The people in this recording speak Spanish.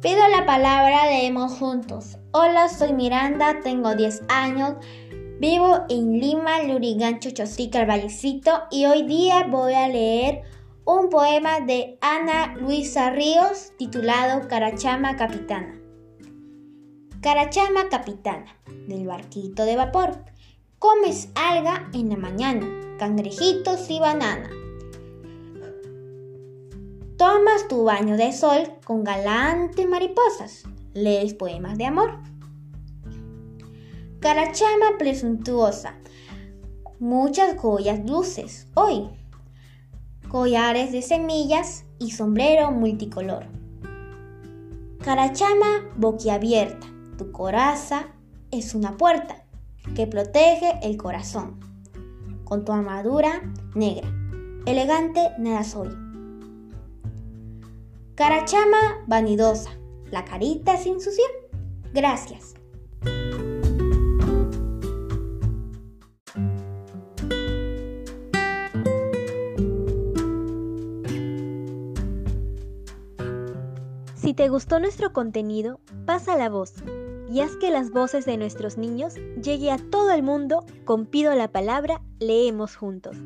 Pido la palabra, leemos juntos. Hola, soy Miranda, tengo 10 años, vivo en Lima, Lurigancho, Chosica, el Vallecito y hoy día voy a leer un poema de Ana Luisa Ríos titulado Carachama Capitana. Carachama Capitana, del barquito de vapor. Comes alga en la mañana, cangrejitos y banana. Tomas tu baño de sol con galantes mariposas. Lees poemas de amor. Carachama presuntuosa. Muchas joyas dulces hoy. Collares de semillas y sombrero multicolor. Carachama boquiabierta. Tu coraza es una puerta que protege el corazón. Con tu armadura negra. Elegante nada soy. Carachama vanidosa, la carita sin sucio. Gracias. Si te gustó nuestro contenido, pasa la voz y haz que las voces de nuestros niños llegue a todo el mundo con Pido la Palabra, leemos juntos.